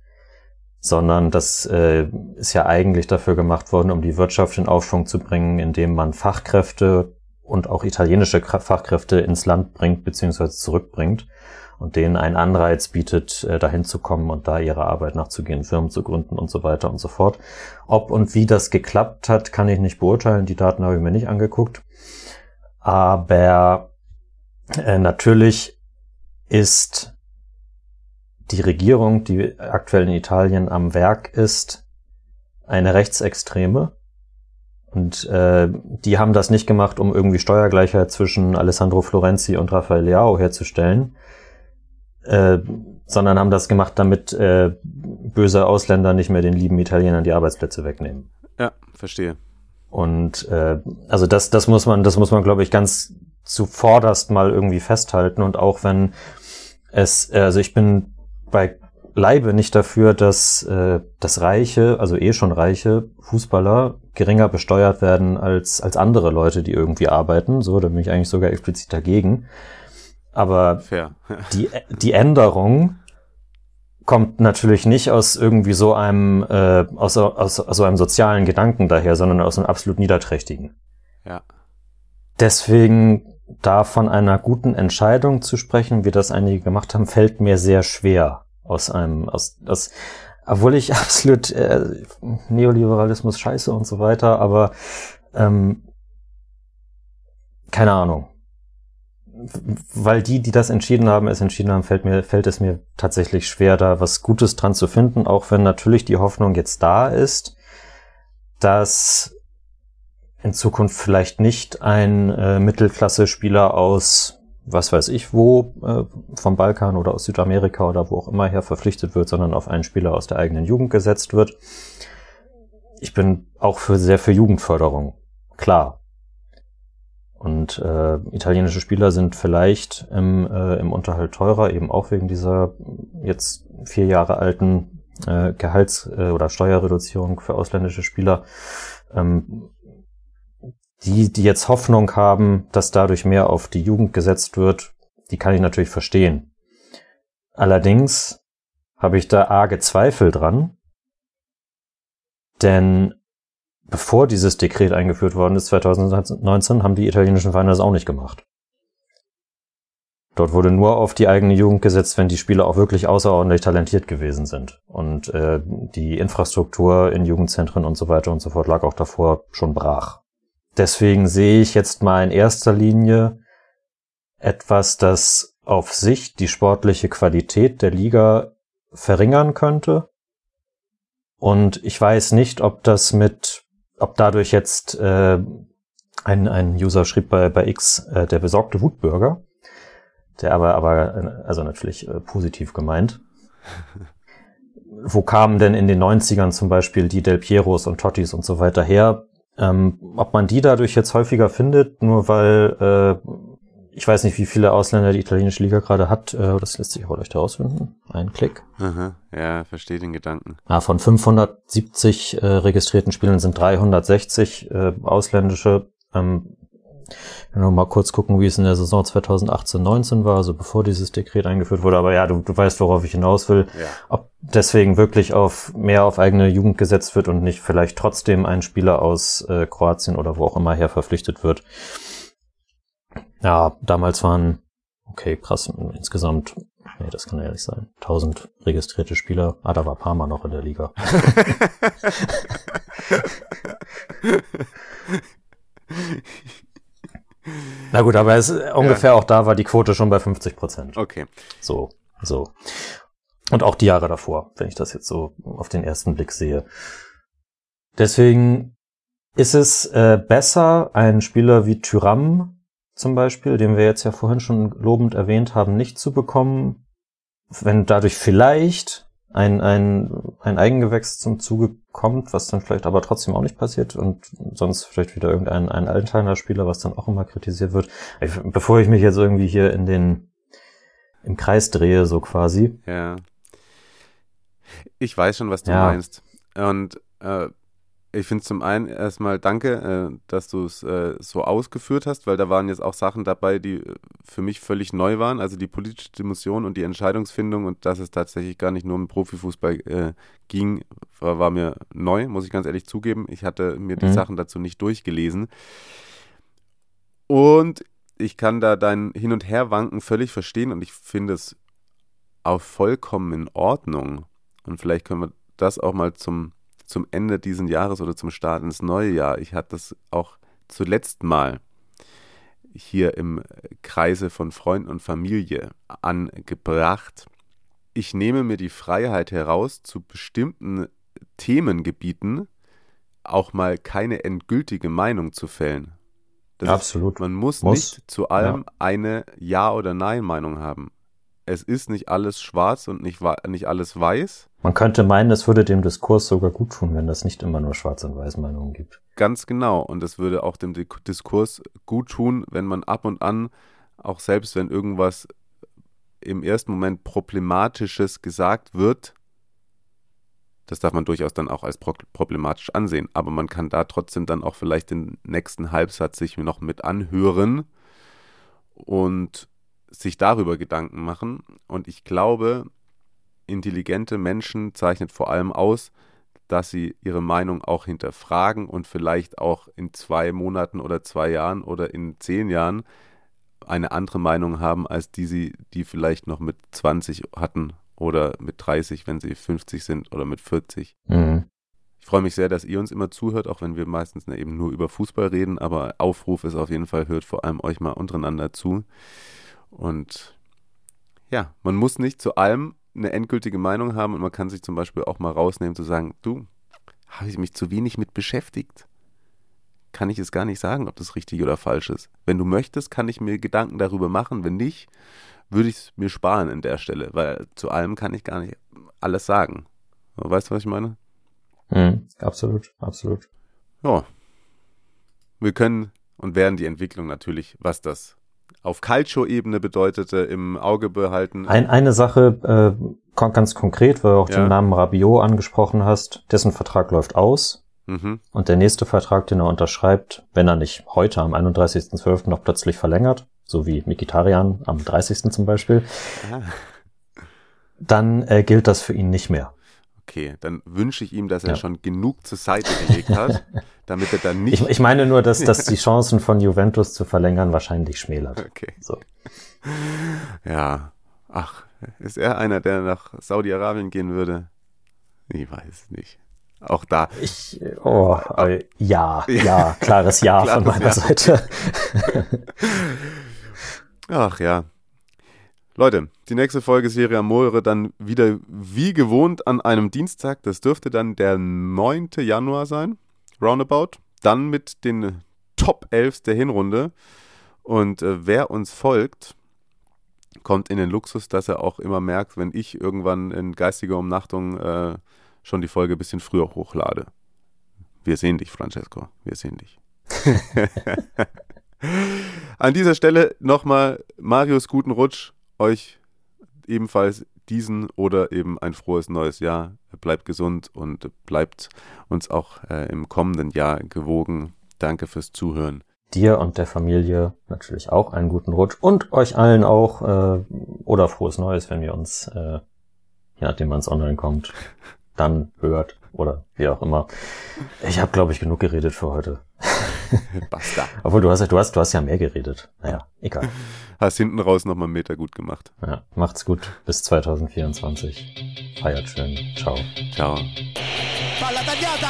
sondern das äh, ist ja eigentlich dafür gemacht worden, um die Wirtschaft in Aufschwung zu bringen, indem man Fachkräfte und auch italienische Fachkräfte ins Land bringt bzw. zurückbringt und denen einen Anreiz bietet, äh, dahin zu kommen und da ihrer Arbeit nachzugehen, Firmen zu gründen und so weiter und so fort. Ob und wie das geklappt hat, kann ich nicht beurteilen. Die Daten habe ich mir nicht angeguckt. Aber äh, natürlich ist die Regierung, die aktuell in Italien am Werk ist, eine Rechtsextreme. Und äh, die haben das nicht gemacht, um irgendwie Steuergleichheit zwischen Alessandro Florenzi und Rafael Leao herzustellen, äh, sondern haben das gemacht, damit äh, böse Ausländer nicht mehr den lieben Italienern die Arbeitsplätze wegnehmen. Ja, verstehe. Und äh, also das, das muss man, das muss man, glaube ich, ganz zuvorderst mal irgendwie festhalten. Und auch wenn es, also ich bin bei Leibe nicht dafür, dass äh, das reiche, also eh schon reiche Fußballer geringer besteuert werden als als andere Leute, die irgendwie arbeiten. So, da bin ich eigentlich sogar explizit dagegen. Aber Fair. die, die Änderung kommt natürlich nicht aus irgendwie so einem, äh, aus, aus, aus so einem sozialen Gedanken daher, sondern aus einem absolut niederträchtigen. Ja. Deswegen da von einer guten Entscheidung zu sprechen, wie das einige gemacht haben, fällt mir sehr schwer aus einem, aus, aus obwohl ich absolut äh, Neoliberalismus scheiße und so weiter, aber ähm, keine Ahnung weil die, die das entschieden haben, es entschieden haben, fällt mir, fällt es mir tatsächlich schwer, da was Gutes dran zu finden, auch wenn natürlich die Hoffnung jetzt da ist, dass in Zukunft vielleicht nicht ein äh, Mittelklasse-Spieler aus was weiß ich wo, äh, vom Balkan oder aus Südamerika oder wo auch immer her verpflichtet wird, sondern auf einen Spieler aus der eigenen Jugend gesetzt wird. Ich bin auch für sehr für Jugendförderung. Klar, und äh, italienische Spieler sind vielleicht im, äh, im Unterhalt teurer, eben auch wegen dieser jetzt vier Jahre alten äh, Gehalts- äh, oder Steuerreduzierung für ausländische Spieler. Ähm, die, die jetzt Hoffnung haben, dass dadurch mehr auf die Jugend gesetzt wird, die kann ich natürlich verstehen. Allerdings habe ich da arge Zweifel dran, denn bevor dieses Dekret eingeführt worden ist, 2019, haben die italienischen Vereine das auch nicht gemacht. Dort wurde nur auf die eigene Jugend gesetzt, wenn die Spieler auch wirklich außerordentlich talentiert gewesen sind. Und äh, die Infrastruktur in Jugendzentren und so weiter und so fort lag auch davor schon brach. Deswegen sehe ich jetzt mal in erster Linie etwas, das auf Sicht die sportliche Qualität der Liga verringern könnte. Und ich weiß nicht, ob das mit ob dadurch jetzt äh, ein, ein User schrieb bei, bei X, äh, der besorgte Wutbürger, der aber, aber äh, also natürlich äh, positiv gemeint. Wo kamen denn in den 90ern zum Beispiel die Del Pieros und Tottis und so weiter her? Ähm, ob man die dadurch jetzt häufiger findet, nur weil äh, ich weiß nicht, wie viele Ausländer die italienische Liga gerade hat. Äh, das lässt sich auch leicht herausfinden. Ein Klick. Aha, ja, verstehe den Gedanken. Ja, von 570 äh, registrierten Spielen sind 360 äh, ausländische. Ähm, noch mal kurz gucken, wie es in der Saison 2018-19 war, also bevor dieses Dekret eingeführt wurde. Aber ja, du, du weißt, worauf ich hinaus will. Ja. Ob deswegen wirklich auf mehr auf eigene Jugend gesetzt wird und nicht vielleicht trotzdem ein Spieler aus äh, Kroatien oder wo auch immer her verpflichtet wird. Ja, damals waren, okay, krass, insgesamt, nee, das kann ja nicht sein, 1000 registrierte Spieler. Ah, da war Parma noch in der Liga. Na gut, aber es ist ungefähr ja. auch da war die Quote schon bei 50 Prozent. Okay. So, so. Und auch die Jahre davor, wenn ich das jetzt so auf den ersten Blick sehe. Deswegen ist es äh, besser, einen Spieler wie Tyram zum Beispiel, den wir jetzt ja vorhin schon lobend erwähnt haben, nicht zu bekommen, wenn dadurch vielleicht ein, ein, ein Eigengewächs zum Zuge kommt, was dann vielleicht aber trotzdem auch nicht passiert und sonst vielleicht wieder irgendein ein Altiner Spieler, was dann auch immer kritisiert wird. Ich, bevor ich mich jetzt irgendwie hier in den im Kreis drehe, so quasi. Ja. Ich weiß schon, was du Ja. meinst. Und äh, ich finde zum einen erstmal danke, äh, dass du es äh, so ausgeführt hast, weil da waren jetzt auch Sachen dabei, die äh, für mich völlig neu waren. Also die politische Dimension und die Entscheidungsfindung und dass es tatsächlich gar nicht nur um Profifußball ging, war, war mir neu, muss ich ganz ehrlich zugeben. Ich hatte mir die Mhm. Sachen dazu nicht durchgelesen. Und ich kann da dein Hin- und Herwanken völlig verstehen und ich finde es auch vollkommen in Ordnung. Und vielleicht können wir das auch mal zum, zum Ende dieses Jahres oder zum Start ins neue Jahr. Ich hatte das auch zuletzt mal hier im Kreise von Freunden und Familie angebracht. Ich nehme mir die Freiheit heraus, zu bestimmten Themengebieten auch mal keine endgültige Meinung zu fällen. Das ist- Absolut. man muss, Muss. nicht zu allem eine Ja- oder Nein-Meinung haben. Es ist nicht alles schwarz und nicht, nicht alles weiß. Man könnte meinen, es würde dem Diskurs sogar gut tun, wenn es nicht immer nur Schwarz- und Weiß-Meinungen gibt. Ganz genau. Und es würde auch dem Diskurs gut tun, wenn man ab und an, auch selbst wenn irgendwas im ersten Moment Problematisches gesagt wird, das darf man durchaus dann auch als pro problematisch ansehen. Aber man kann da trotzdem dann auch vielleicht den nächsten Halbsatz sich noch mit anhören und sich darüber Gedanken machen. Und ich glaube, intelligente Menschen zeichnet vor allem aus, dass sie ihre Meinung auch hinterfragen und vielleicht auch in zwei Monaten oder zwei Jahren oder in zehn Jahren eine andere Meinung haben, als die sie, die vielleicht noch mit 20 hatten oder mit 30, wenn sie 50 sind oder mit 40. Mhm. Ich freue mich sehr, dass ihr uns immer zuhört, auch wenn wir meistens eben nur über Fußball reden, aber Aufruf ist auf jeden Fall, hört vor allem euch mal untereinander zu. Und ja, man muss nicht zu allem eine endgültige Meinung haben und man kann sich zum Beispiel auch mal rausnehmen zu sagen, du, habe ich mich zu wenig mit beschäftigt? Kann ich es gar nicht sagen, ob das richtig oder falsch ist. Wenn du möchtest, kann ich mir Gedanken darüber machen. Wenn nicht, würde ich es mir sparen an der Stelle, weil zu allem kann ich gar nicht alles sagen. Weißt du, was ich meine? Mhm. Absolut, absolut. Ja. Wir können und werden die Entwicklung natürlich, was das auf Calcio-Ebene bedeutete, im Auge behalten. Ein, eine Sache, äh, ganz konkret, weil du auch Ja. den Namen Rabiot angesprochen hast, dessen Vertrag läuft aus. Mhm. Und der nächste Vertrag, den er unterschreibt, wenn er nicht heute am 31.12. noch plötzlich verlängert, so wie Mikitarian am 30. zum Beispiel, Ah, dann äh, gilt das für ihn nicht mehr. okay, dann wünsche ich ihm, dass er Ja. schon genug zur Seite gelegt hat, damit er dann nicht. Ich, ich meine nur, dass, dass die Chancen von Juventus zu verlängern wahrscheinlich schmälert. okay. So. Ja. Ach, ist er einer, der nach Saudi-Arabien gehen würde? Ich weiß es nicht. Auch da. Ich, oh, äh, ja, ja, klares Ja von Klares meiner Ja. Seite. Ach ja. Leute, die nächste Folge Serie Amore dann wieder wie gewohnt an einem Dienstag. Das dürfte dann der 9. Januar sein, roundabout. Dann mit den Top 11 der Hinrunde. Und äh, wer uns folgt, kommt in den Luxus, dass er auch immer merkt, wenn ich irgendwann in geistiger Umnachtung äh, schon die Folge ein bisschen früher hochlade. Wir sehen dich, Francesco. Wir sehen dich. An dieser Stelle nochmal Marius guten Rutsch. Euch ebenfalls diesen oder eben ein frohes neues Jahr. Bleibt gesund und bleibt uns auch äh, im kommenden Jahr gewogen. Danke fürs Zuhören. Dir und der Familie natürlich auch einen guten Rutsch und euch allen auch äh, oder frohes Neues, wenn ihr uns, äh, je nachdem wann es online kommt, dann hört oder wie auch immer. Ich habe, glaube ich, genug geredet für heute. Basta. Obwohl du hast, ja- du hast, du hast ja mehr geredet. Naja, egal. Hast hinten raus nochmal einen Meter gut gemacht. Ja, macht's gut. Bis 2024. Feiert schön. Ciao. Ciao. Palla tagliata,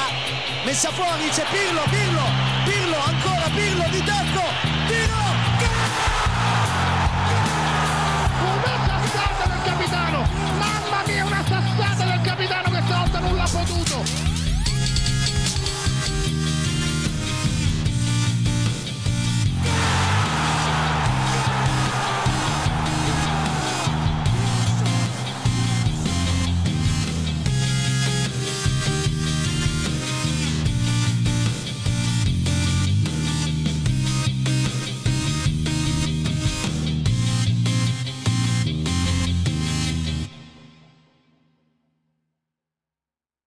messa fuori, c'è Pirlo, Pirlo,